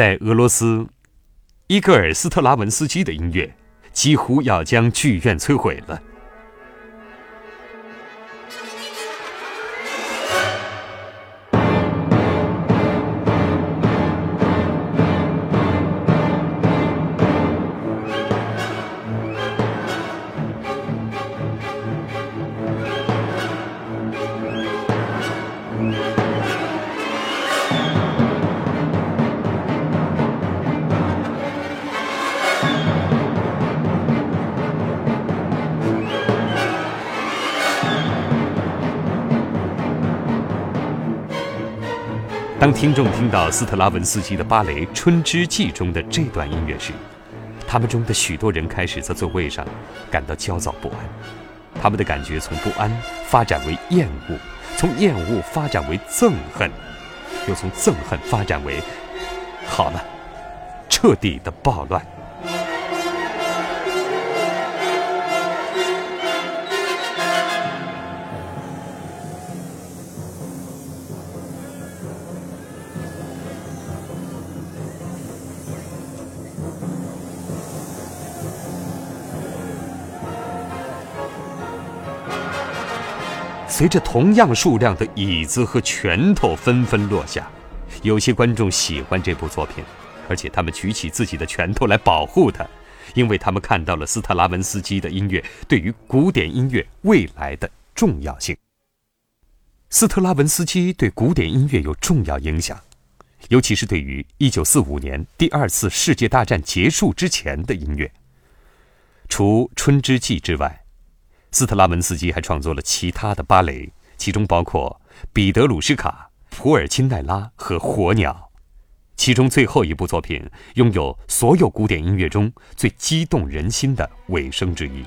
在俄罗斯，伊戈尔·斯特拉文斯基的音乐几乎要将剧院摧毁了。当听众听到斯特拉文斯基的芭蕾《春之祭》中的这段音乐时，他们中的许多人开始在座位上感到焦躁不安。他们的感觉从不安发展为厌恶，从厌恶发展为憎恨，又从憎恨发展为好了，彻底的暴乱。随着同样数量的椅子和拳头纷纷落下，有些观众喜欢这部作品，而且他们举起自己的拳头来保护它，因为他们看到了斯特拉文斯基的音乐对于古典音乐未来的重要性。斯特拉文斯基对古典音乐有重要影响，尤其是对于1945年第二次世界大战结束之前的音乐。除《春之祭》之外。斯特拉文斯基还创作了其他的芭蕾，其中包括《彼得鲁什卡》《普尔钦奈拉》和《火鸟》，其中最后一部作品拥有所有古典音乐中最激动人心的尾声之一。